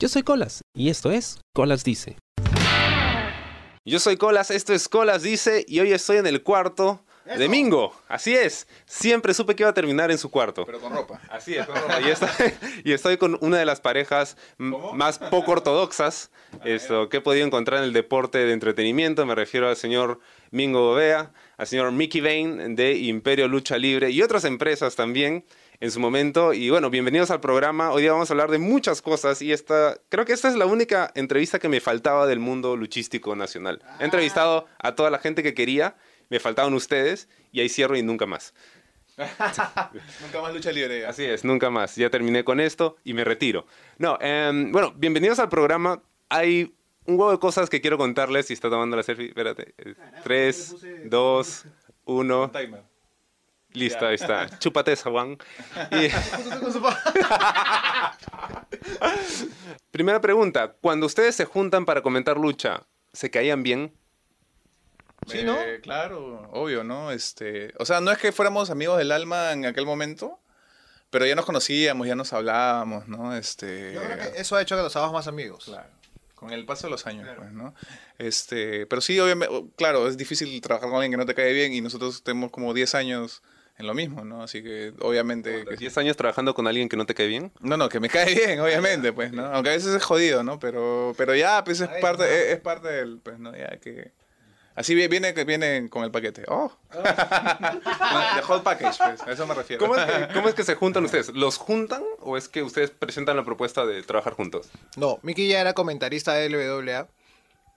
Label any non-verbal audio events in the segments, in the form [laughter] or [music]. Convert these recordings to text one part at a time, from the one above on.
Yo soy Colas y esto es Colas Dice. Yo soy Colas, esto es Colas Dice y hoy estoy en el cuarto de Mingo. Así es, siempre supe que iba a terminar en su cuarto. Pero con ropa. Así es, con ropa. Y, estoy, [laughs] y estoy con una de las parejas más poco ortodoxas esto, que he podido encontrar en el deporte de entretenimiento. Me refiero al señor Mingo Bovea, al señor Mickey Bain de Imperio Lucha Libre y otras empresas también en su momento. Y bueno, bienvenidos al programa. Hoy día vamos a hablar de muchas cosas y esta, creo que esta es la única entrevista que me faltaba del mundo luchístico nacional. He entrevistado a toda la gente que quería, me faltaban ustedes y ahí cierro y nunca más. [laughs] Nunca más lucha libre. Así es, nunca más. Ya terminé con esto y me retiro. No, em, bueno, bienvenidos al programa. Hay un huevo de cosas que quiero contarles. Si está tomando la selfie, espérate. Eh, Tres, dos, uno. Timer. Listo, ahí está. Chúpate esa, Juan. Y- [laughs] [laughs] Primera pregunta. Cuando ustedes se juntan para comentar lucha, ¿se caían bien? Sí, ¿no? Eh, Claro, obvio, ¿no? Este, o sea, no es que fuéramos amigos del alma en aquel momento, pero ya nos conocíamos, ya nos hablábamos, ¿no? Este, Yo creo que eso ha hecho que nos hagamos más amigos. claro, con el paso de los años, pues, ¿no? Este, pero sí, obviamente, claro, es difícil trabajar con alguien que no te cae bien y nosotros tenemos como 10 años en lo mismo, ¿no? Así que, obviamente... que- ¿10 años trabajando con alguien que no te cae bien? No, no, que me [laughs] cae bien, obviamente, pues, ¿no? Aunque a veces es jodido, ¿no? Pero, pero ya, pues es Ay, parte, no. es, es parte del, pues, ¿no? Ya que... Así vi- viene, que viene con el paquete. ¡Oh! [laughs] The whole package, pues, a eso me refiero. ¿Cómo es, que, [laughs] cómo es que se juntan ustedes? ¿Los juntan o es que ustedes presentan la propuesta de trabajar juntos? No, Mickey ya era comentarista de LWA.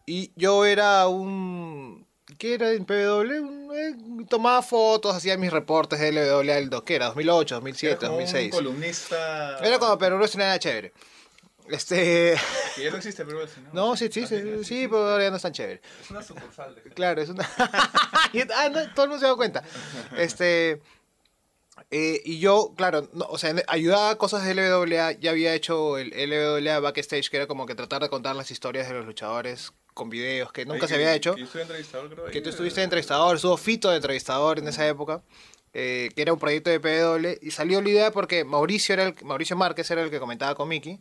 Y yo era un. ¿Qué era en PW? Eh, tomaba fotos, hacía mis reportes de LWA del ¿Qué era? 2008, 2007, Era como un 2006. columnista... Era cuando Perú Wrestling era chévere. Este. [laughs] Que ya no existe Perú ¿no? No, sí, sí, sí, sí, pero ahora ya no es tan chévere. Es una sucursal de... Claro, es una. [laughs] ah, no, todo el mundo se da cuenta. Este. eh, y yo, claro, no, o sea, ayudaba a cosas de LWA. Ya había hecho el LWA Backstage, que era como que tratar de contar las historias de los luchadores con videos, que nunca Ahí se que- había hecho. Que yo estuve entrevistador, creo. Que tú estuviste de entrevistador, estuvo Fito de entrevistador en esa época. eh, que era un proyecto de PW. Y salió la idea porque Mauricio, era el, Mauricio Márquez era el que comentaba con Mickey.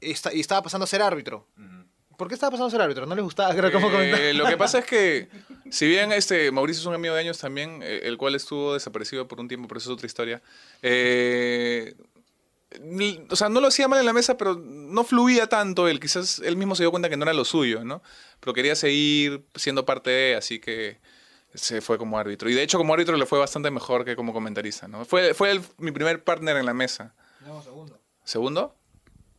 Y, y estaba pasando a ser árbitro. ¿Por qué estaba pasando a ser árbitro? ¿No les gustaba? Creo, cómo Eh, lo que pasa es que, [laughs] si bien este Mauricio es un amigo de años también, eh, el cual estuvo desaparecido por un tiempo, pero eso es otra historia. eh, o sea, no lo hacía mal en la mesa, pero no fluía tanto él. Quizás él mismo se dio cuenta que no era lo suyo, ¿no? Pero quería seguir siendo parte de, así que se fue como árbitro. Y de hecho, como árbitro le fue bastante mejor que como comentarista, ¿no? Fue, fue el- mi primer partner en la mesa. No, segundo. ¿Segundo?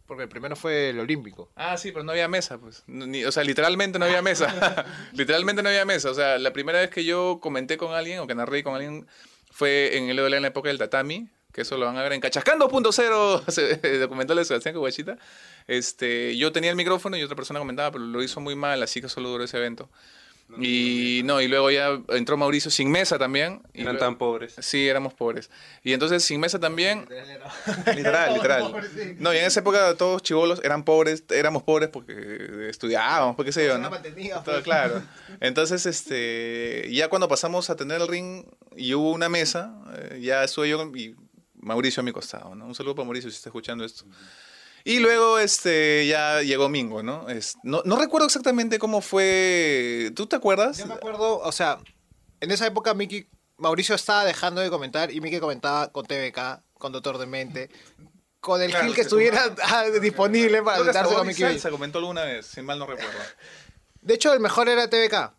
Porque el primero fue el olímpico. Ah, sí, pero no había mesa, pues. Ni- o sea, literalmente no había mesa. [laughs] literalmente no había mesa. O sea, la primera vez que yo comenté con alguien o que narré con alguien fue en el en la época del tatami, que eso lo van a ver en Cachascando.0, ese [laughs] documental de Sebastián Coguachita. Este, yo tenía el micrófono y otra persona comentaba, pero lo hizo muy mal, así que solo duró ese evento. Y no, y luego ya entró Mauricio sin mesa también. Y Eran luego- tan pobres. Sí, éramos pobres. Y entonces sin mesa también, Literal, [laughs] literal. [laughs] No, y en esa época todos chivolos eran pobres, éramos pobres porque estudiábamos, porque qué sé yo, ¿no? Todo claro. Entonces, este, ya cuando pasamos a tener el ring y hubo una mesa, eh, ya estuve yo y Mauricio a mi costado, ¿no? Un saludo para Mauricio si está escuchando esto. Y luego, este, ya llegó Mingo, ¿no? Es- no, no recuerdo exactamente cómo fue. ¿Tú te acuerdas? Yo me acuerdo, o sea, en esa época Mickey, Mauricio estaba dejando de comentar y Mickey comentaba con TVK, con Doctor Demente, con el Claro, Gil que se estuviera ah, disponible para sentarse con Mickey. Salsa comentó alguna vez, si mal no recuerdo. De hecho, el mejor era TVK.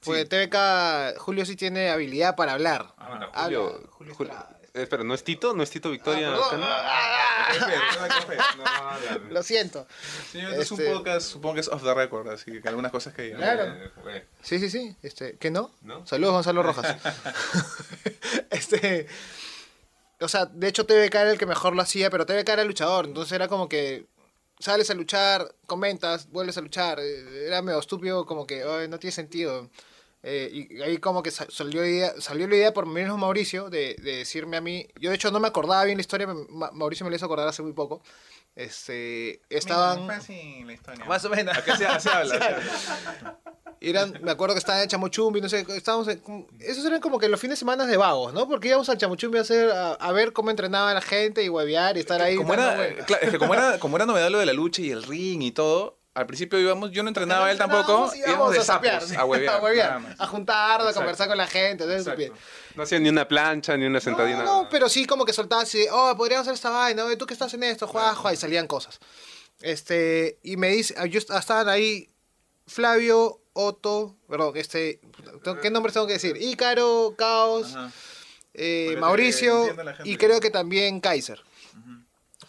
Porque TVK, Julio sí tiene habilidad para hablar. Ah, Habla, Julio, Julio Julio- eh, espera, ¿no es Tito? ¿No es Tito Victoria? Ah, perdón. Cano? Lo siento. Señor, es un Este- podcast, supongo que es off the record, así que algunas cosas que... Claro. Eh, Sí, sí, sí. Este, ¿Qué no? ¿No? Saludos, Gonzalo Rojas. [laughs] este. O sea, de hecho, TVK era el que mejor lo hacía, pero TVK era luchador. Entonces era como que sales a luchar, comentas, vuelves a luchar. eh, Era medio estúpido, como que "Ay, no tiene sentido. Eh, y ahí como que sa- salió, idea, salió la idea por mismo Mauricio de, de decirme a mí. Yo de hecho no me acordaba bien la historia, Ma- Mauricio me lo hizo acordar hace muy poco. Este, estaban... Mira, la historia. Más o menos. Acá se, así habla. así habla. Eran, me acuerdo que estaba en Chamuchumbi, no sé, estábamos en- como- esos eran como que los fines de semana de vagos, ¿no? Porque íbamos al Chamuchumbi a hacer, a, a ver cómo entrenaba la gente y huevear y estar ahí. como era, claro, es que como era, como era novedad lo de la lucha y el ring y todo, al principio íbamos, yo no entrenaba él tampoco, íbamos de sapear, sapos, a huevear. [laughs] a juntar, a Exacto. conversar con la gente, entonces. No hacía ni una plancha, ni una sentadina. No, no, pero sí como que soltaba así, oh, podríamos hacer esta vaina, tú que estás en esto, juega, juega, y salían cosas. Este, y me dice, yo est- estaban ahí Flavio, Otto, perdón, este, ¿qué nombres tengo que decir? Ícaro, Caos, eh, Mauricio y creo que también Kaiser.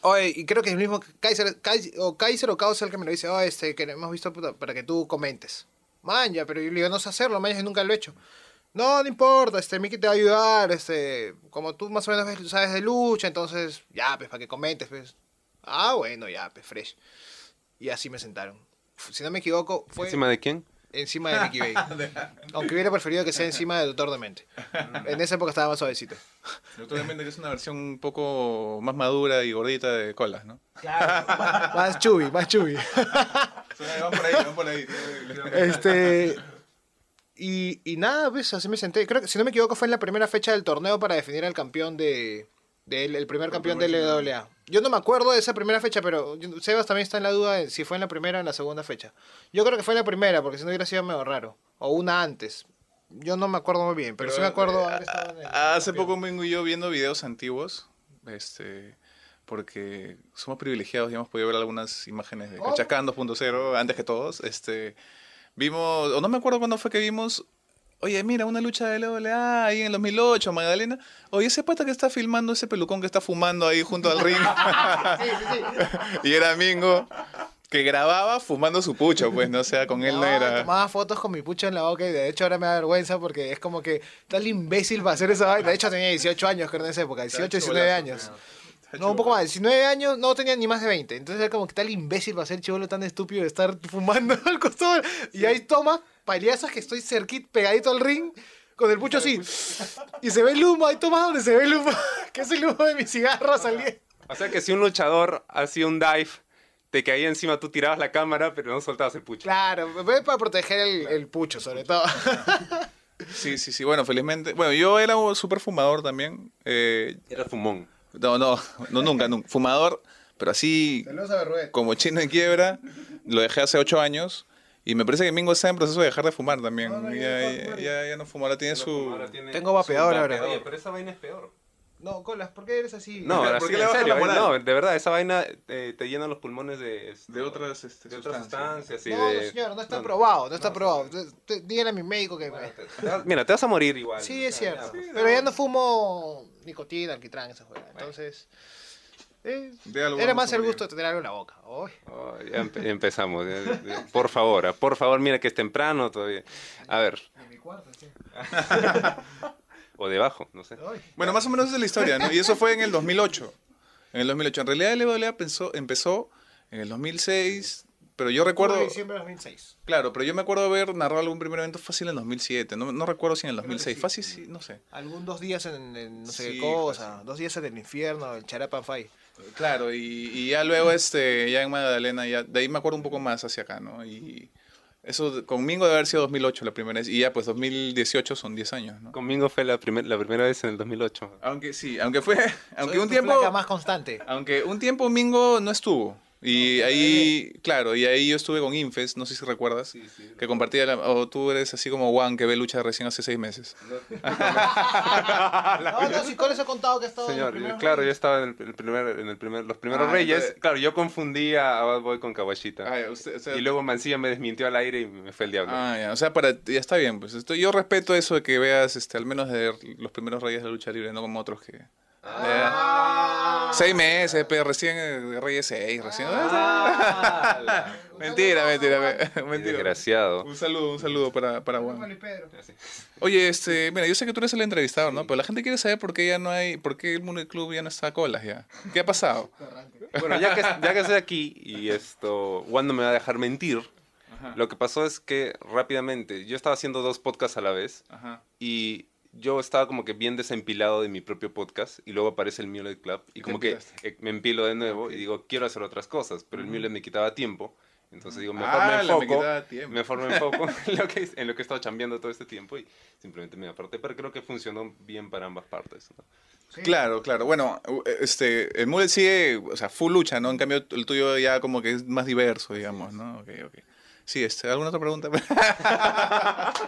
Oye, y creo que el mismo Kaiser, Kaiser o Kaiser o Caos es el que me lo dice, oh, este, que hemos visto puta, para que tú comentes. Man, ya, pero yo le digo, no sé hacerlo, man, yo nunca lo he hecho. No, no importa, este, Miki te va a ayudar, este, como tú más o menos sabes de lucha, entonces, ya, pues, para que comentes, pues. Ah, bueno, ya, pues, fresh. Y así me sentaron. Si no me equivoco, fue ¿Encima de quién? Encima de Mickey [laughs] Bay. Aunque hubiera preferido que sea encima de Doctor Demente. En esa época estaba más suavecito. Doctor Demente, que es una versión un poco más madura y gordita de colas, ¿no? [laughs] Más chubi, más chubi. Van por ahí, van por ahí. Este. Y, y nada, pues así me senté. Creo que, si no me equivoco, fue en la primera fecha del torneo para definir al campeón de. De él, el primer campeón de LWA. Yo no me acuerdo de esa primera fecha, pero Sebas también está en la duda de si fue en la primera o en la segunda fecha. Yo creo que fue en la primera, porque si no hubiera sido medio raro. O una antes. Yo no me acuerdo muy bien, pero, sí me acuerdo el Hace campeón. poco vengo yo viendo videos antiguos, este, porque somos privilegiados y hemos podido ver algunas imágenes de Oh. Cachacán 2.0 antes que todos. Este, vimos, o no me acuerdo cuándo fue que vimos, oye, mira, una lucha de LWA ahí en el 2008, Magdalena. Oye, ese pata que está filmando ese pelucón que está fumando ahí junto al ring. [laughs] y era Mingo. Que grababa fumando su pucho, pues, no o sea, con él no, No, era. Tomaba fotos con mi pucho en la boca y de hecho ahora me da vergüenza porque es como que tal imbécil para hacer esa vaina. De hecho tenía 18 años, creo, en esa época. 18, 19 años. No, un poco más. 19 años, no tenía ni más de 20. Entonces era como que tal imbécil para ser chivolo tan estúpido de estar fumando [laughs] al costado. Y ahí toma, paliazas que estoy cerquita, pegadito al ring, con el pucho así. Y se ve el humo, ahí toma donde se ve el humo. [laughs] que es el humo de mi cigarro saliendo. O sea que si un luchador hacía un dive, te caía encima, tú tirabas la cámara, pero no soltabas el pucho. Claro, fue para proteger el, el pucho, sobre todo. [laughs] Sí, sí, sí. Bueno, felizmente. Bueno, yo era un súper fumador también. Eh, Era fumón. no, no, no, nunca, nunca. Fumador, pero así Saludos a Berruet. como chino en quiebra. Lo dejé hace ocho años. Y me parece que Mingo está en proceso de dejar de fumar también. No, no, ya, ya ya, fuma, ya, ya no fuma, ahora tiene su... Ahora tiene Tengo vapeador su ahora. Oye, pero esa vaina es peor. No, Colas, ¿por qué eres así? No, ¿Por ahora sí, en serio. No, de verdad, esa vaina eh, te llena los pulmones de, este, De otras, este, de otras sustancias. y no, de- no, señor, no está no, probado, no está probado. Díganle a mi médico que... me- te vas- Mira, te vas a morir igual. Sí, es cierto. Pero ya no fumo nicotina, alquitrán, esa juega. Entonces... eh, De algo era más el gusto de tener algo en la boca. Oh, ya empe- empezamos. Por favor, ah, por favor, mira que es temprano todavía. A ver, En mi cuarto, sí. [laughs] o debajo, no sé. Bueno, más o menos esa es la historia, ¿no? Y eso fue en el 2008. En el 2008. En realidad el pensó, empezó en el 2006, pero yo recuerdo... Diciembre de 2006. Claro, pero yo me acuerdo haber narrado algún primer evento fácil en el 2007. No, no recuerdo si en el 2006. Fácil, sí, no sé. Algún dos días en, en no sé Sí, qué cosa, fácil. dos días en el infierno, el Charapan Fai. Claro, y, y ya luego, este, ya en Magdalena, ya, de ahí me acuerdo un poco más hacia acá, ¿no? Y eso conmigo debe haber sido 2008 la primera vez, y ya pues 2018 son 10 años, ¿no? Conmigo fue la, primer, la primera vez en el 2008. Aunque sí, aunque fue, [laughs] aunque Soy un tiempo, más constante. aunque un tiempo Mingo no estuvo. Y ahí, claro, y ahí yo estuve con Infes, no sé si recuerdas, que compartía, la- o tú eres así como Juan que ve lucha recién hace seis meses. No, [laughs] no, si con eso he contado que en Señor, el primer claro, yo estaba en, el, el primer, en el primer, los primeros Ah, Reyes. entonces- Claro, yo confundía a Bad Boy con Kawashita. Ah, ya, usted- o sea- y luego Mancilla me desmintió al aire y me fue el diablo. Ah, ya, o sea, para, ya está bien, pues esto, yo respeto eso de que veas, este, al menos de los primeros reyes de la lucha libre, no como otros que... Ah. Seis meses, pero recién eh, Reyes seis, recién. Ah, [laughs] mentira, mentira, me- [laughs] mentira. Desgraciado. Un saludo, un saludo para, para Juan. Oye, este, mira, yo sé que tú eres el entrevistador, ¿no? Pero la gente quiere saber por qué ya no hay, por qué el Mundo del Club ya no está a colas ya. ¿Qué ha pasado? Bueno, ya que, [laughs] ya que estoy aquí y esto, Juan no me va a dejar mentir, lo que pasó es que rápidamente, yo estaba haciendo dos podcasts a la vez Ajá. y yo estaba como que bien desempilado de mi propio podcast y luego aparece el Mulet Club y como que eh, me empilo de nuevo y digo, quiero hacer otras cosas, pero el Mulet me quitaba tiempo. Entonces digo, mejor Ah, me me enfoco, tiempo. mejor me enfoco [laughs] en lo, que, en lo que he estado chambeando todo este tiempo y simplemente me aparté, pero creo que funcionó bien para ambas partes. ¿no? Claro, claro. Bueno, este, el Mullet sigue, o sea, full lucha, ¿no? En cambio, el tuyo ya como que es más diverso, digamos, ¿no? Ok, ok. Sí, este, ¿alguna otra pregunta? [laughs] [laughs]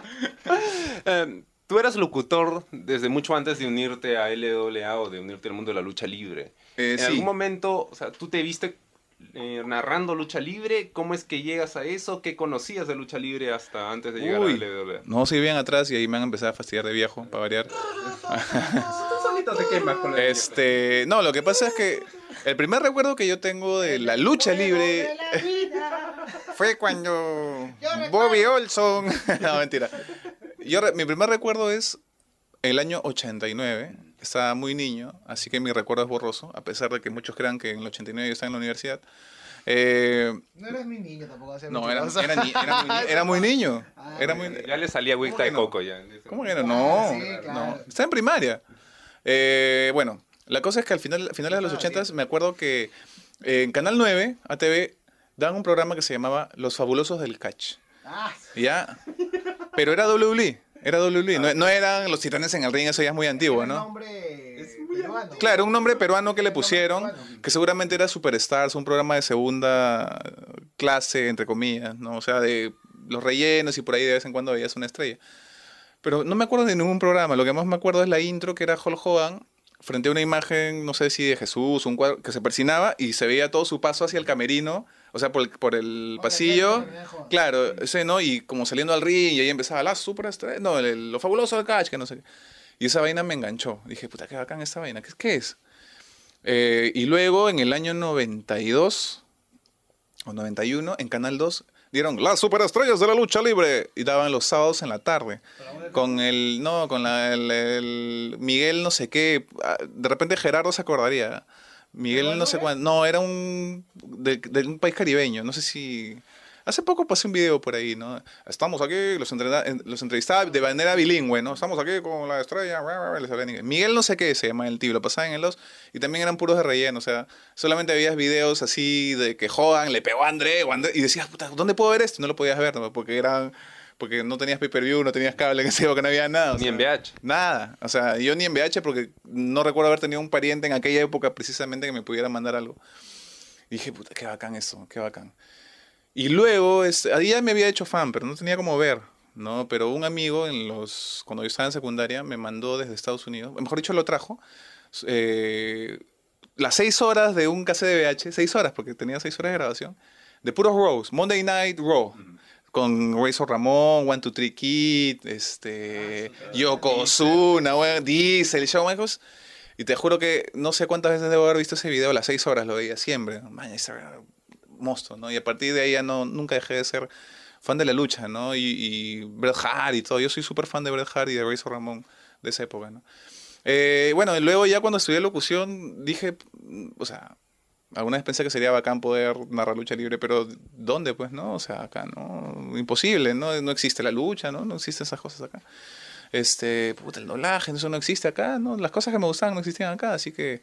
Eh, tú eras locutor desde mucho antes de unirte a LWA o de unirte al mundo de la lucha libre. Eh, ¿En sí. algún momento, o sea, tú te viste eh, narrando lucha libre? ¿Cómo es que llegas a eso? ¿Qué conocías de lucha libre hasta antes de llegar Uy. a LWA? No, sí, bien atrás y ahí me han empezado a fastidiar de viejo, para variar. Este, no, lo que pasa es que el primer recuerdo que yo tengo de la lucha libre fue cuando Bobby Olson. [laughs] no, mentira. Yo, re- mi primer recuerdo es el año 89. Estaba muy niño, así que mi recuerdo es borroso, a pesar de que muchos crean que en el 89 yo estaba en la universidad. Eh, No eres mi niño tampoco. hace no, mucho, era, era, ni- era muy, [laughs] era muy niño. Era muy, Ya le salía agüita de ¿Cómo que no? coco ya. ¿Cómo que no? No, sí, claro. no. Está en primaria. Eh, bueno, la cosa es que al final, finales de los 80 me acuerdo que eh, en Canal 9, ATV, daban un programa que se llamaba Los Fabulosos del Catch. Ah, ¿Ya? [laughs] Pero era WWE. Era WWE. No, no eran los titanes en el ring, eso ya es muy antiguo, era un ¿no? nombre peruano. Claro, un nombre peruano que le pusieron, que seguramente era Superstars, un programa de segunda clase, entre comillas, ¿no? O sea, de los rellenos y por ahí de vez en cuando veías una estrella. Pero no me acuerdo de ningún programa, lo que más me acuerdo es la intro que era Hulk Hogan frente a una imagen, no sé si de Jesús, un cuadro que se persinaba y se veía todo su paso hacia el camerino, o sea, por el, por el pasillo. Claro, ese, ¿no? Y como saliendo al ring y ahí empezaba la superestrella, no, el- lo fabuloso del catch, que no sé qué. Y esa vaina me enganchó. Dije, puta, qué bacán esta vaina. ¿Qué, qué es? Eh, y luego, en el año 92 o 91, en Canal 2, dieron las superestrellas de la lucha libre. Y daban los sábados en la tarde. Con el, no, con la, el, el Miguel no sé qué. ah, De repente Gerardo se acordaría. Miguel no sé cuándo. No, era un, de, de un país caribeño. No sé si... Hace poco pasé un video por ahí, ¿no? Estamos aquí, los, entrena- en- los entrevistaba de manera bilingüe, ¿no? Estamos aquí con la estrella. Miguel no sé qué se llama el tío, lo pasaban en los y también eran puros de relleno, o sea, solamente veías videos así de que Hogan le pegó a André, o André y decías, puta, ¿dónde puedo ver esto? Y no lo podías ver, ¿no? porque eran porque no tenías pay-per-view, no tenías cable, [laughs] que sé yo, que no había nada. Ni sea, en VH. Nada, o sea, yo ni en VH porque no recuerdo haber tenido un pariente en aquella época precisamente que me pudiera mandar algo. Y dije, puta, qué bacán eso, qué bacán. Y luego, este, ahí ya me había hecho fan, pero no tenía como ver, ¿no? Pero un amigo, en los, cuando yo estaba en secundaria, me mandó desde Estados Unidos, mejor dicho, lo trajo, eh, las seis horas de un cassette de VH, seis horas, porque tenía seis horas de grabación, de puros Raws, Monday Night Raw, con Razor Ramón, One, Two, Three Kid, este, Yokozuna, weón, Diesel, Shawn Michaels. Y te juro que no sé cuántas veces debo haber visto ese video, las seis horas lo veía siempre. Man, ese monstruo, ¿no? Y a partir de ahí ya no, nunca dejé de ser fan de la lucha, ¿no? Y, y Bret Hart y todo. Yo soy súper fan de Bret Hart y de Razor Ramón de esa época, ¿no? Eh, bueno, y luego ya cuando estudié locución dije, o sea, alguna vez pensé que sería bacán poder narrar lucha libre, pero ¿dónde pues, no? O sea, acá, ¿no? Imposible, ¿no? No existe la lucha, ¿no? No existen esas cosas acá. Este, puta, el doblaje, eso no existe acá, ¿no? Las cosas que me gustaban no existían acá, así que,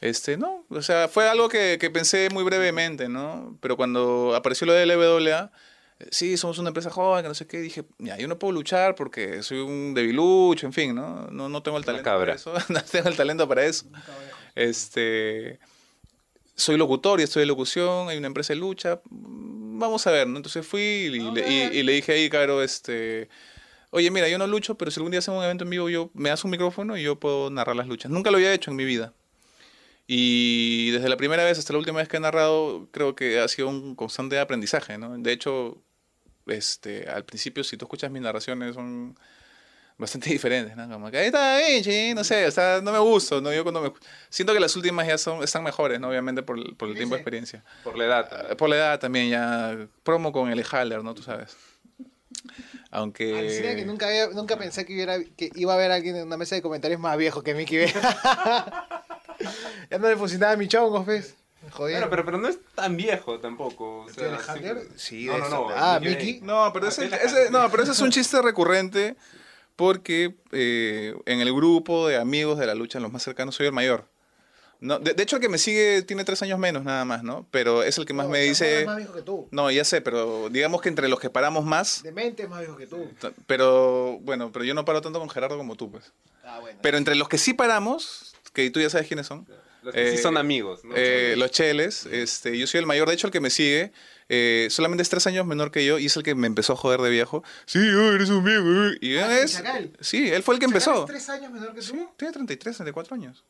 este, no, o sea, fue algo que, que pensé muy brevemente, ¿no? Pero cuando apareció lo de LWA, eh, sí, somos una empresa joven, que no sé qué, dije, ya, yo no puedo luchar porque soy un debilucho, en fin, ¿no? No, no tengo el talento cabra. para eso, [laughs] no tengo el talento para eso. Este, soy locutor y estoy de locución, hay una empresa de lucha, mm, vamos a ver, ¿no? Entonces fui y, le, y- y le dije ahí, Caro, este, oye, mira, yo no lucho, pero si algún día hacemos un evento en vivo, yo me das un micrófono y yo puedo narrar las luchas. Nunca lo había hecho en mi vida. Y desde la primera vez hasta la última vez que he narrado, creo que ha sido un constante aprendizaje, ¿no? De hecho, este, al principio, si tú escuchas mis narraciones, son bastante [laughs] diferentes, ¿no? Como que ahí está Vinci, no sé, o sea, no me gusta, ¿no? Yo cuando me... Siento que las últimas ya son, están mejores, ¿no? Obviamente por, el- por el tiempo de experiencia. Por la edad. Eh, Por la edad también ya, promo con el Haller, ¿no? Tú sabes. Aunque... Alucina que nunca, había- nunca pensé que, hubiera, que iba a haber alguien en una mesa de comentarios más viejo que Mickey Vera. [laughs] ya no le funcionaba mi chongo, ¿ves? Me jodieron. Pero, pero, pero no es tan viejo tampoco. O ¿El sea, sí- Sí, no, no, no, Ah, Mickey. No, pero ese, Aquel ese- no, pero ese es un chiste recurrente porque eh, en el grupo de amigos de la lucha, los más cercanos, soy el mayor. No, de, de hecho, el que me sigue tiene tres años menos nada más, ¿no? Pero es el que más No, me dice... es más viejo que tú. No, ya sé, pero digamos que entre los que paramos más... De mente es más viejo que tú. Pero bueno, pero yo no paro tanto con Gerardo como tú, pues. Ah, bueno. Pero entre los que sí paramos, que tú ya sabes quiénes son, Los que sí Eh, son amigos, ¿no? eh, los Cheles, este, yo soy el mayor, de hecho el que me sigue, eh, solamente es tres años menor que yo y es el que me empezó a joder de viejo. Sí, oh, eres un viejo. eh. Y Ah, es, Chacal. sí, él fue el que Chacal empezó. es tres años menor que tú? Sí, tiene 33, 34 años.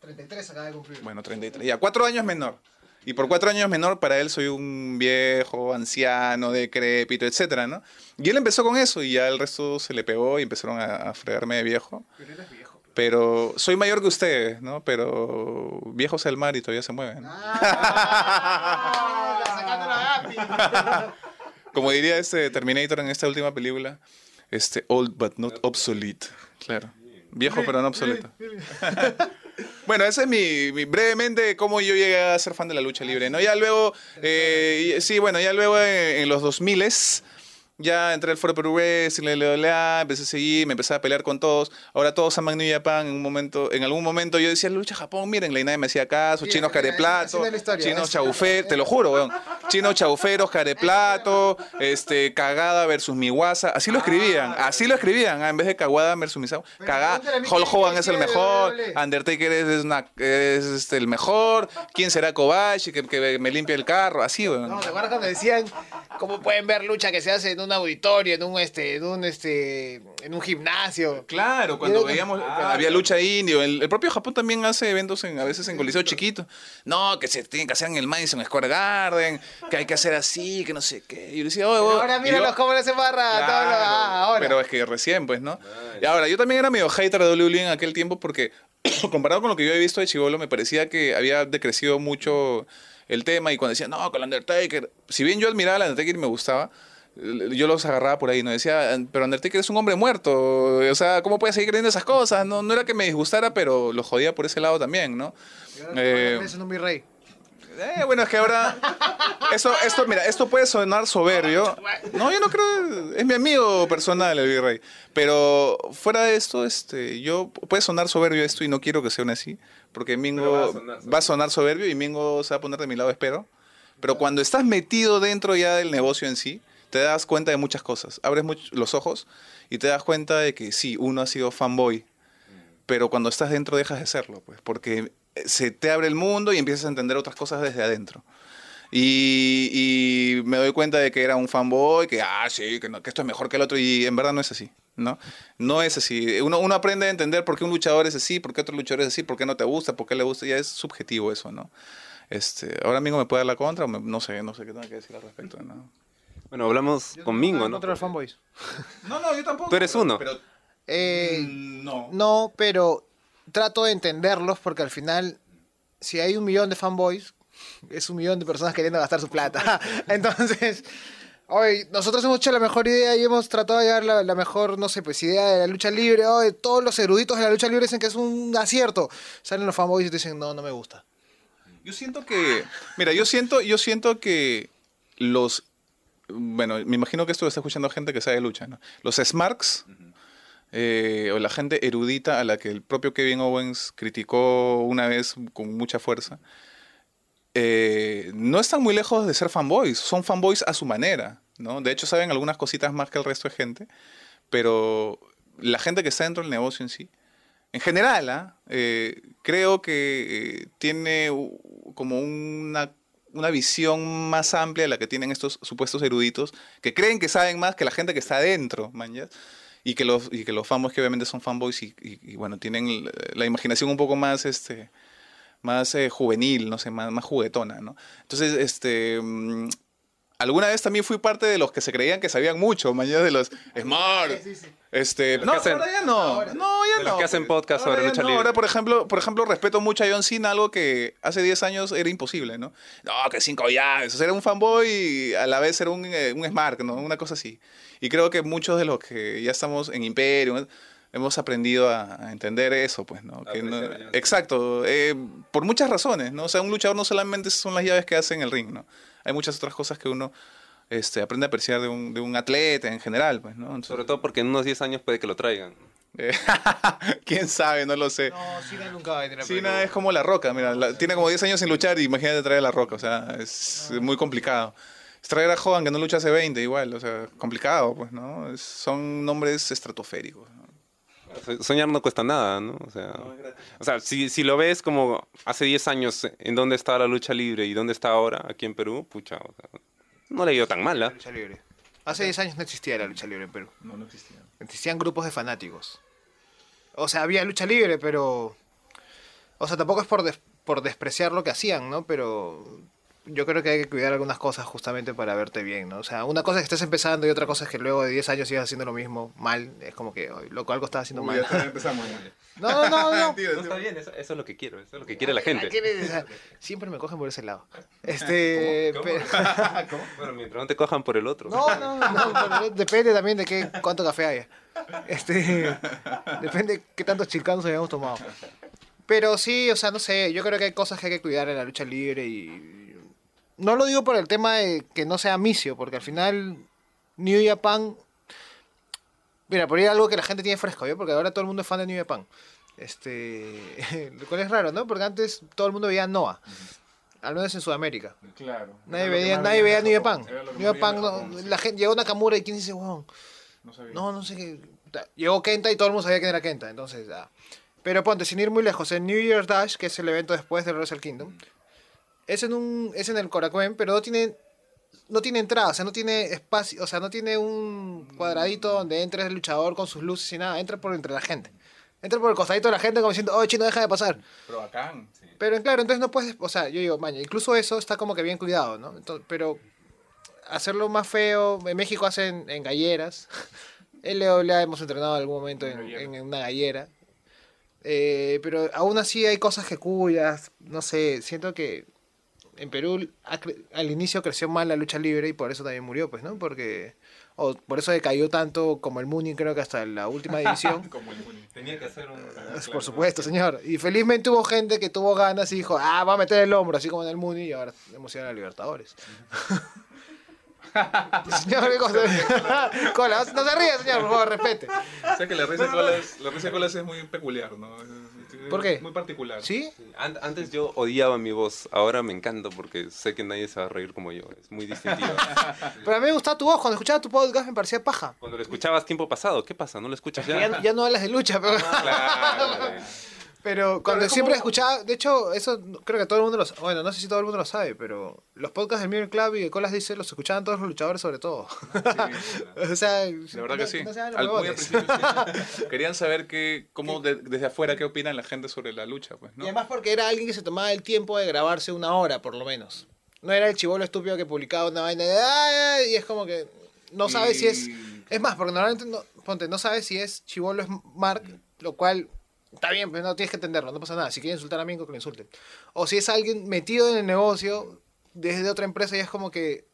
33 acaba de cumplir. Bueno, 33. Ya, cuatro años menor. Y por cuatro años menor, para él soy un viejo, anciano, decrépito, etcétera, ¿no? Y él empezó con eso y ya el resto se le pegó y empezaron a, a fregarme de viejo. Pero eres viejo. pero- Pero soy mayor que ustedes, ¿no? Pero viejos el mar y todavía se mueven. Ah, [laughs] la sacando la gapi. [laughs] Como diría este Terminator en esta última película, este old but not obsolete. Claro. Viejo pero no obsoleto. [laughs] Bueno, ese es mi, brevemente cómo yo llegué a ser fan de la lucha libre, ¿no? Ya luego, eh, sí, bueno, ya luego en, en los 2000 ya entré al Foro Perú Wrestling, la LWA, empecé a seguir, me empecé a pelear con todos. Ahora todos aman New Japan. En un momento, en algún momento yo decía, lucha Japón, miren, y nadie me hacía caso, Sí, chinos careplato, la chinos es- chaufer, te lo juro, weón. Chinos chauferos, careplato, este, cagada versus Miwasa. Así lo escribían, así lo escribían, ah, en vez de Kawada versus Misawa. Cagada, Hulk Hogan es el mejor. Undertaker es, una- es, este, el mejor, ¿quién será Kobashi que, que me limpia el carro? Así, weón. No, ¿te acuerdas cuando decían cómo pueden ver lucha que se hace en un auditorio, en un este, en un este, en un gimnasio? Claro, cuando veíamos, Ah, había lucha indio, el, el propio Japón también hace eventos en, a veces en coliseo chiquito. No, que se tienen que hacer en el Madison Square Garden, que hay que hacer así, que no sé qué. Y yo decía, Pero oye", ahora míralos cómo le hacen barra. todo lo- Claro, ah, ahora. Pero es que recién, pues, ¿no? Y ahora, yo también era medio hater de WWE en aquel tiempo porque, [coughs] comparado con lo que yo había visto de Chivolo, me parecía que había decrecido mucho el tema. Y cuando decían, no, con el Undertaker, si bien yo admiraba al Undertaker y me gustaba, yo los agarraba por ahí, ¿no? Decía, pero Undertaker es un hombre muerto. O sea, ¿cómo puede seguir creyendo esas cosas? No, no era que me disgustara, pero lo jodía por ese lado también, ¿no? Eh, en un virrey. eh, bueno, es que ahora. Esto, esto, mira, esto puede sonar soberbio. No, yo no creo. Es mi amigo personal, el virrey. Pero fuera de esto, este, yo. Puede sonar soberbio esto y no quiero que sea así. Porque Mingo va va a a, sonar soberbio. sonar soberbio y Mingo se va a poner de mi lado, espero. Pero cuando estás metido dentro ya del negocio en sí, te das cuenta de muchas cosas. Abres los ojos y te das cuenta de que sí, uno ha sido fanboy. Pero cuando estás dentro dejas de serlo, pues, porque se te abre el mundo y empiezas a entender otras cosas desde adentro. Y, me doy cuenta de que era un fanboy, que, ah, sí, que, esto es mejor que el otro, y en verdad no es así, ¿no? No es así. Uno, uno aprende a entender por qué un luchador es así, por qué otro luchador es así, por qué no te gusta, por qué le gusta, ya es subjetivo eso, ¿no? Este, ahora mismo me puede dar la contra, o no sé, no sé qué tengo que decir al respecto, ¿no? Bueno, hablamos con Mingo, ¿no? Contra los fanboys. No, no, yo tampoco. Tú eres pero- uno. Pero, Eh, no. No, pero trato de entenderlos porque al final, si hay un millón de fanboys, es un millón de personas queriendo gastar su plata. [laughs] Entonces, hoy nosotros hemos hecho la mejor idea y hemos tratado de dar la, la mejor, no sé, pues idea de la lucha libre. Hoy todos los eruditos de la lucha libre dicen que es un acierto. Salen los fanboys y te dicen, no, no me gusta. Yo siento que, mira, yo siento, yo siento que los, bueno, me imagino que esto lo está escuchando gente que sabe lucha, ¿no? Los Smarks, eh, o la gente erudita a la que el propio Kevin Owens criticó una vez con mucha fuerza, eh, no están muy lejos de ser fanboys, son fanboys a su manera, ¿no? De hecho saben algunas cositas más que el resto de gente, pero la gente que está dentro del negocio en sí, en general, ¿ah? Eh, creo que tiene como una, una visión más amplia de la que tienen estos supuestos eruditos, que creen que saben más que la gente que está adentro, man. Y que los, y que los fanboys que obviamente son fanboys y, y- bueno, tienen la, imaginación un poco más, este, más eh, juvenil, no sé, más, más juguetona, ¿no? Entonces, este... Alguna vez también fui parte de los que se creían que sabían mucho, mañana de los Smart. Este, Los no, que hacen- ahora ya no. No, ya De no. los que hacen podcast Ahora sobre lucha no. libre. Ahora, por ejemplo, por ejemplo, respeto mucho a John Cena, algo que hace 10 años era imposible, ¿no? No, que cinco llaves. O sea, era un fanboy y a la vez era un, eh, un smart, ¿no? Una cosa así. Y creo que muchos de los que ya estamos en Imperio hemos aprendido a, a entender eso, pues, ¿no? Que no- exacto. eh, por muchas razones, ¿no? O sea, un luchador no solamente son las llaves que hace en el ring, ¿no? Hay muchas otras cosas que uno este, aprende a apreciar de un, de un atleta en general, pues, ¿no? Entonces, Sobre todo porque en unos 10 años puede que lo traigan. eh, [laughs] ¿Quién sabe? No lo sé. No, Cena nunca va a venir a Cena es como La Roca, mira, la- tiene como 10 años sin luchar y imagínate traer a La Roca, o sea, es muy complicado. Es traer a Hogan que no lucha hace 20 igual, o sea, complicado, pues, ¿no? Es- son nombres estratosféricos. Soñar no cuesta nada, ¿no? O sea, o sea si, si lo ves como hace 10 años en dónde estaba la lucha libre y dónde está ahora aquí en Perú, pucha, o sea, no le ha ido tan mal, ¿ah? Lucha libre. Hace 10 años no existía la lucha libre en Perú. No, no existía. Existían grupos de fanáticos. O sea, había lucha libre, pero... O sea, tampoco es por, des- por despreciar lo que hacían, ¿no? Pero yo creo que hay que cuidar algunas cosas justamente para verte bien, ¿no? O sea, una cosa es que estés empezando y otra cosa es que luego de 10 años sigas haciendo lo mismo mal. Es como que, "Ay, loco, algo estás haciendo mal. empezamos. [laughs] No, no, no, no. [laughs] No está bien, eso, eso es lo que quiero, eso es lo que quiere la gente. ¿Quiere- o sea, [laughs] siempre me cogen por ese lado. Este... ¿Cómo? pero- Bueno, mientras no te cojan por el otro. No, no, no, pero depende también de qué, cuánto café haya. Este, depende de qué tantos chilcanos hayamos tomado. Pero sí, o sea, no sé, yo creo que hay cosas que hay que cuidar en la lucha libre y... No lo digo por el tema de que no sea misio, porque al final New Japan... Mira, por ahí algo que la gente tiene fresco, ¿yo? Porque ahora todo el mundo es fan de New Japan. Este, [laughs] lo cual es raro, ¿no? Porque antes todo el mundo veía Noah, al menos en Sudamérica. Claro. Nadie veía, nadie veía New Japan. New Japan, no- la gente, llegó Nakamura y quién dice, wow, no, no sé qué. Llegó Kenta y todo el mundo sabía quién era Kenta, entonces, ah. Pero ponte, sin ir muy lejos, en New Year's Dash, que es el evento después del Wrestle Kingdom, es en un, es en el Korakuen, pero no tiene, no tiene entrada, o sea, no tiene espacio, o sea, no tiene un cuadradito donde entre el luchador con sus luces y nada, entra por entre la gente. Entra por el costadito de la gente como diciendo, oh, chino, deja de pasar. Pero bacán. Pero claro, entonces no puedes, o sea, yo digo, maña, incluso eso está como que bien cuidado, ¿no? Entonces, pero hacerlo más feo, en México hacen en galleras. [laughs] LWA hemos entrenado en algún momento en, en una gallera. Eh, pero aún así hay cosas que cuidas, no sé, siento que en Perú al inicio creció mal la lucha libre y por eso también murió, pues, ¿no? Porque, o por eso decayó tanto como el Muni, creo que hasta la última división. [laughs] Como el Muni. Tenía que hacer un... Por supuesto, señor. Y felizmente hubo gente que tuvo ganas y dijo, ah, va a meter el hombro, así como en el Muni, y ahora hemos ido a la Libertadores. [laughs] señor, ¿qué cosa? [laughs] Cola, no se ríe, señor, por favor, respete. O sea que la risa de colas, la risa de colas es muy peculiar, ¿no? Es ¿Por qué? Muy particular. ¿Sí? An- Antes yo odiaba mi voz, ahora me encanta porque sé que nadie se va a reír como yo, es muy distintiva. [laughs] Pero a mí me gustaba tu voz, cuando escuchaba tu podcast me parecía paja. Cuando lo escuchabas tiempo pasado, ¿qué pasa? ¿No lo escuchas ya? Ya, ya no hablas de lucha, pero, Claro. [laughs] pero cuando como- siempre escuchaba, de hecho, eso creo que todo el mundo lo sabe, bueno, no sé si todo el mundo lo sabe, pero los podcasts del Mirror Club y de Colas dice los escuchaban todos los luchadores sobre todo. [laughs] o sea, La verdad que sí. No, Al, muy al huevones. principio sí. [laughs] Querían saber que, cómo de- desde afuera qué opinan la gente sobre la lucha, pues, Y ¿no? además porque era alguien que se tomaba el tiempo de grabarse una hora, por lo menos. No era el chivolo estúpido que publicaba una vaina de... "Ay, ay", y es como que no sabes si es... Y- Es más, porque normalmente, no, ponte, no sabes si es chivolo es Mark, lo cual está bien, pero no tienes que entenderlo, no pasa nada. Si quieren insultar a Mingo, que lo insulten. O si es alguien metido en el negocio desde otra empresa y es como que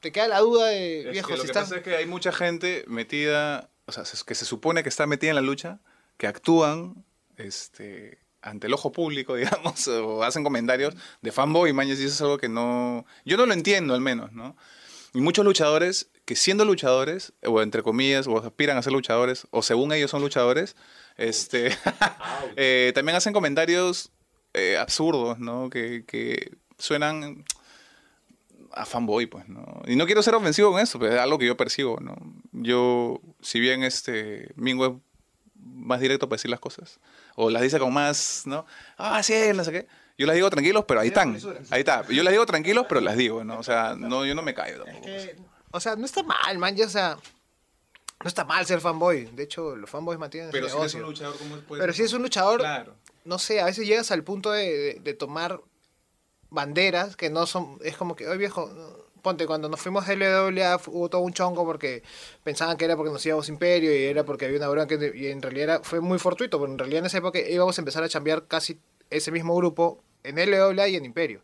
te queda la duda de, Es viejo, que lo si que estás... pasa es que hay mucha gente metida, o sea, se- que se supone que está metida en la lucha, que actúan este, ante el ojo público, [laughs] digamos, o hacen comentarios de fanboy, man, y eso es algo que no... Yo no lo entiendo, al menos, ¿no? Y muchos luchadores que siendo luchadores, o entre comillas, o aspiran a ser luchadores, o según ellos son luchadores, este, [laughs] eh, también hacen comentarios eh, absurdos, ¿no? Que, que suenan a fanboy, pues, ¿no? Y no quiero ser ofensivo con eso, pero es algo que yo percibo, ¿no? Yo, si bien este Mingo es más directo para decir las cosas, o las dice con más, ¿no? Ah, sí, no sé qué. Yo las digo tranquilos, pero ahí están. Ahí está. Yo las digo tranquilos, pero las digo, ¿no? O sea, no, yo no me caigo tampoco. que, o sea, no está mal, man, ya, o sea... No está mal ser fanboy. De hecho, los fanboys mantienen Pero ese si eres negocio. un luchador, ¿cómo puedes Pero si es un luchador, Claro. no sé, a veces llegas al punto de, de- de tomar banderas que no son, es como que, oye viejo, ponte, cuando nos fuimos de LWA hubo todo un chongo porque pensaban que era porque nos íbamos imperio y era porque había una bronca que- y en realidad era- fue muy fortuito, pero en realidad en esa época íbamos a empezar a chambear casi ese mismo grupo en LWA y en imperio.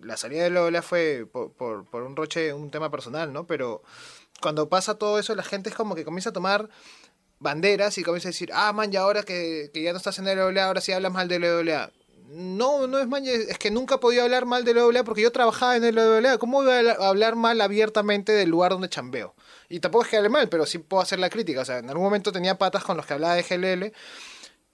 La salida de LWA fue por, un roche, un tema personal, ¿no? Pero cuando pasa todo eso, la gente es como que comienza a tomar banderas y comienza a decir, ah, man, ya ahora que, ya no estás en LWA, ahora sí hablas mal de LWA. No, no es maña, es que nunca podía hablar mal de la WWE porque yo trabajaba en WWE. ¿Cómo voy a hablar mal abiertamente del lugar donde chambeo? Y tampoco es que hable mal, pero sí puedo hacer la crítica. O sea, en algún momento tenía patas con los que hablaba de GLL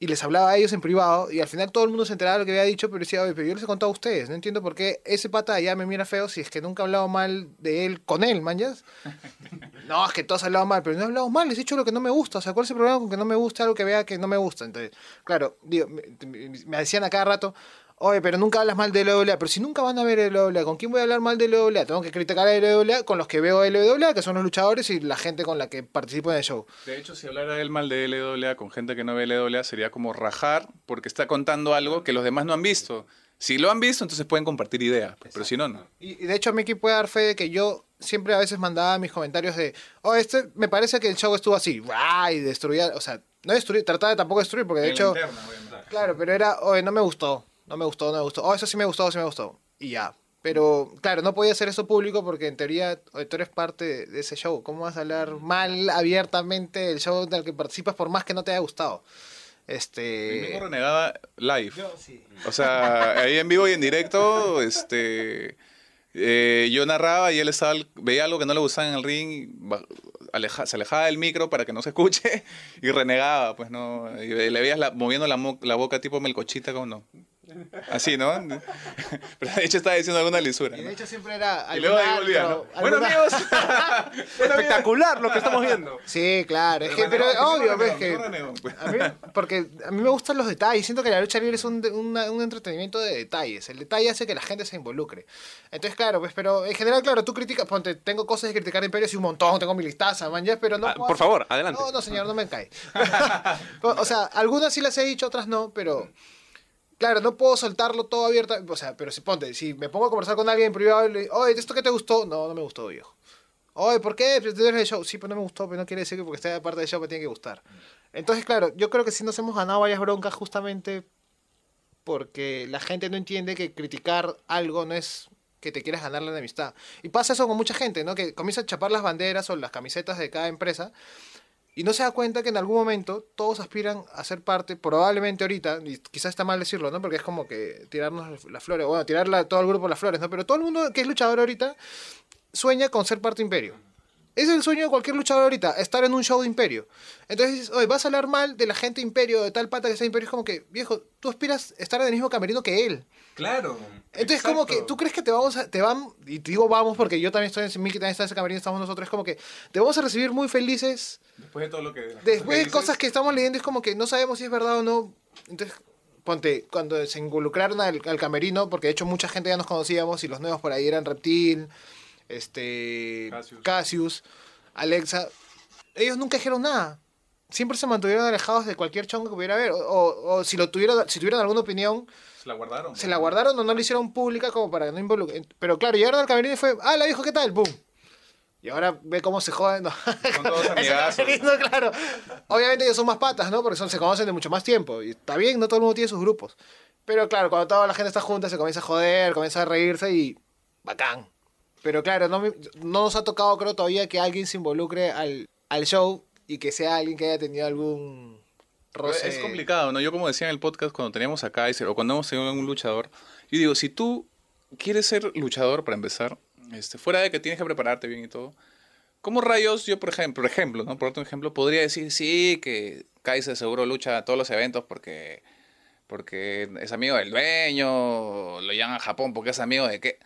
y les hablaba a ellos en privado y al final todo el mundo se enteraba de lo que había dicho, pero decía, oye, pero yo les he contado a ustedes, no entiendo por qué ese pata allá me mira feo si es que nunca he hablado mal de él con él, mañas. [laughs] no, es que todos han hablado mal, pero no he hablado mal, les he dicho lo que no me gusta, o sea, ¿cuál es el problema con que no me gusta algo que vea que no me gusta? Entonces, claro, digo, me, me decían a cada rato, Oye, pero nunca hablas mal de LWA. Pero si nunca van a ver LWA, ¿con quién voy a hablar mal de LWA? Tengo que criticar a LWA con los que veo LWA, que son los luchadores y la gente con la que participo en el show. De hecho, si hablara él mal de LWA con gente que no ve LWA, sería como rajar porque está contando algo que los demás no han visto. Si lo han visto, entonces pueden compartir ideas, pero si no, no. Y, de hecho, Mickey puede dar fe de que yo siempre a veces mandaba mis comentarios de, oh, este me parece que el show estuvo así, y destruía, o sea, no destruir, trataba de tampoco destruir, porque de hecho, claro, pero era, oye, no me gustó, no me gustó, no me gustó. Oh, eso sí me gustó, sí me gustó. Y ya. Pero, claro, no podía hacer eso público porque en teoría tú eres parte de ese show. ¿Cómo vas a hablar mal abiertamente del show del que participas por más que no te haya gustado? Este... El renegaba live. Yo, sí. O sea, ahí en vivo y en directo, este... Eh, yo narraba y él estaba, veía algo que no le gustaba en el ring, se alejaba del micro para que no se escuche [laughs] y renegaba, pues no, y le veías moviendo la, la, boca tipo melcochita como no. Así, ¿no? [laughs] Pero de hecho estaba diciendo alguna lisura. Y de hecho siempre era. Y luego ahí volvía, ¿no? [laughs] Bueno, amigos. Espectacular lo que estamos viendo. Sí, claro. Es que, pero obvio, ves que. A mí, porque a mí me gustan los detalles. Siento que la lucha libre es un, un, entretenimiento de detalles. El detalle hace que la gente se involucre. Entonces, claro, pues, pero en general, claro, tú criticas. Ponte, tengo cosas de criticar de Imperio y un montón. Tengo mi listaza, man, ya, pero no. Ah, por favor, adelante. No, no, señor, no me cae. [laughs] o sea, algunas sí las he dicho, otras no, pero. Claro, no puedo soltarlo todo abierto. O sea, pero si ponte, si me pongo a conversar con alguien en privado y le digo, oye, ¿esto qué te gustó? No, no me gustó, viejo. Oye, ¿por qué? Pues, el show. Sí, pues no me gustó, pero no quiere decir que porque esté parte del show me tiene que gustar. Entonces, claro, yo creo que sí nos hemos ganado varias broncas justamente porque la gente no entiende que criticar algo no es que te quieras ganar la enemistad. Y pasa eso con mucha gente, ¿no? Que comienza a chapar las banderas o las camisetas de cada empresa y no se da cuenta que en algún momento todos aspiran a ser parte, probablemente ahorita, y quizás está mal decirlo, ¿no? Porque es como que tirarnos las flores, bueno, tirarle a todo el grupo las flores, ¿no? Pero todo el mundo que es luchador ahorita sueña con ser parte Imperio. Es el sueño de cualquier luchador ahorita, estar en un show de Imperio. Entonces, oye, vas a hablar mal de la gente de Imperio, de tal pata que está Imperio, es como que, viejo, tú aspiras a estar en el mismo camerino que él. Claro. Entonces, como que tú crees que te vamos a, te van, y te digo vamos porque yo también estoy en Miki, también está en ese camerino, estamos nosotros, es como que te vamos a recibir muy felices. Después de todo lo que. Después de cosas que estamos leyendo, es como que no sabemos si es verdad o no. Entonces, ponte, cuando se involucraron al, camerino, porque de hecho mucha gente ya nos conocíamos y los nuevos por ahí eran Reptil, este. Cassius Alexa. Ellos nunca dijeron nada siempre se mantuvieron alejados de cualquier chongo que pudiera haber. O, o, si lo tuviera, si tuvieran alguna opinión, la guardaron. Se la guardaron o no la hicieron pública como para que no involucren. Pero claro, llegaron al camerino y fue, ah, la dijo, ¿qué tal? ¡Bum! Y ahora ve cómo se joden. Son todos [laughs] amigazos. claro. Obviamente ellos son más patas, ¿no? Porque son, se conocen de mucho más tiempo. Y está bien, no todo el mundo tiene sus grupos. Pero claro, cuando toda la gente está junta, se comienza a joder, comienza a reírse y. bacán. Pero claro, no, no nos ha tocado, creo, todavía que alguien se involucre al, al show y que sea alguien que haya tenido algún es complicado, ¿no? Yo como decía en el podcast cuando teníamos a Kaiser o cuando hemos tenido un luchador, yo digo, si tú quieres ser luchador para empezar, este, fuera de que tienes que prepararte bien y todo, ¿cómo rayos yo, por ejemplo, por ejemplo, ¿no? Por otro ejemplo, podría decir, sí, que Kaiser seguro lucha a todos los eventos porque, porque es amigo del dueño, lo llaman a Japón porque es amigo de qué.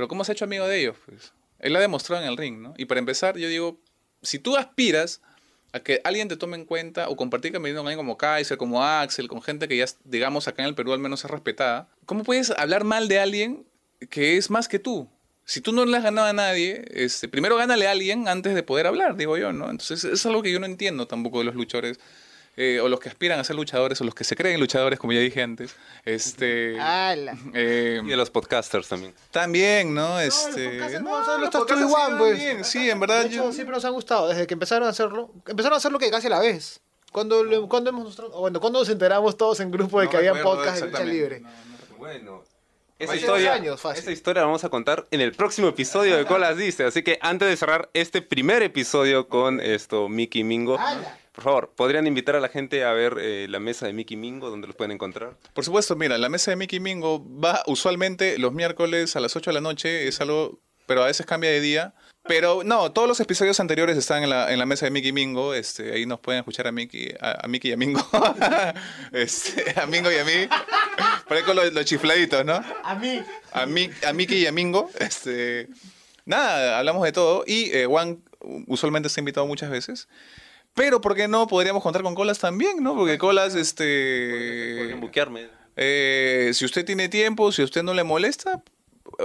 Pero ¿cómo se ha hecho amigo de ellos? Pues él ha demostrado en el ring, ¿no? Y para empezar, yo digo, si tú aspiras a que alguien te tome en cuenta o compartir camerino con alguien como Kaiser, como Axel, con gente que ya, digamos, acá en el Perú al menos es respetada. ¿Cómo puedes hablar mal de alguien que es más que tú? Si tú no le has ganado a nadie, este, primero gánale a alguien antes de poder hablar, digo yo, ¿no? Entonces, es algo que yo no entiendo tampoco de los luchadores. Eh, o los que aspiran a ser luchadores, o los que se creen luchadores, como ya dije antes. Este, eh, y de los podcasters también. También, ¿no? Este, no, los, no, los pues. Sí, en verdad. siempre nos han gustado, desde que empezaron a hacerlo. Empezaron a hacerlo que casi a la vez. Cuando, cuando hemos bueno, cuando nos enteramos todos en grupo de que había podcast de lucha libre. Bueno, esa historia, años, esa historia la vamos a contar en el próximo episodio de Colas Dice. Así que antes de cerrar este primer episodio con esto, Mickey Mingo, Por favor, ¿podrían invitar a la gente a ver eh, la mesa de Mickey Mingo, donde los pueden encontrar? Por supuesto, mira, la mesa de Mickey Mingo va usualmente los miércoles a las 8 de la noche, es algo, pero a veces cambia de día. Pero no, todos los episodios anteriores están en la, en la mesa de Mickey Mingo. Este, ahí nos pueden escuchar a Mickey, a, a Mickey y a Mingo. [laughs] este, a Mingo y a mí. Por ahí con los, los chifladitos, ¿no? A mí. A, Mi- a Mickey y a Mingo. Este, nada, hablamos de todo. Y eh, Juan usualmente está invitado muchas veces. Pero, ¿por qué no? Podríamos contar con Colas también, ¿no? Porque Colas, este... Podrían buquearme. Eh, si usted tiene tiempo, si a usted no le molesta,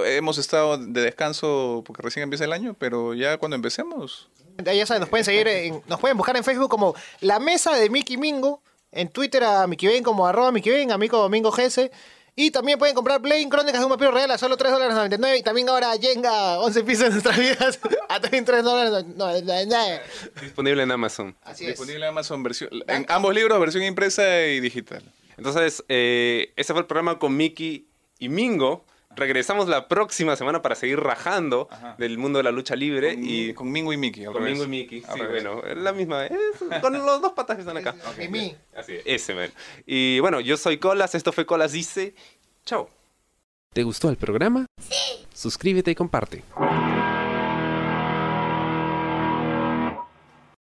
hemos estado de descanso porque recién empieza el año, pero ya cuando empecemos, Ya saben, nos pueden seguir, en- nos pueden buscar en Facebook como La Mesa de Mickey Mingo, en Twitter a Mickey Ben como arroba Mickey Ben, a mí como Mingo GS. Y también pueden comprar Play Crónicas de un Vampiro Real a solo 3 dólares 99. Y también ahora Jenga 11 pisos en nuestras vidas [laughs] a también 3 dólares 99. Disponible en Amazon. Así es. disponible en Amazon versión, en ambos libros, versión impresa y digital. Entonces, eh, ese fue el programa con Mickey y Mingo. Regresamos la próxima semana para seguir rajando Ajá. del mundo de la lucha libre Y y con Mingo y Mickey. al con revés. Mingo y Mickey. Sí, revés. bueno, es la misma. es [laughs] con los dos patas que están acá. Mimi. Así es, ese, man. Y bueno, yo soy Colas, esto fue Colas Dice. Chao. ¿Te gustó el programa? Sí. Suscríbete y comparte.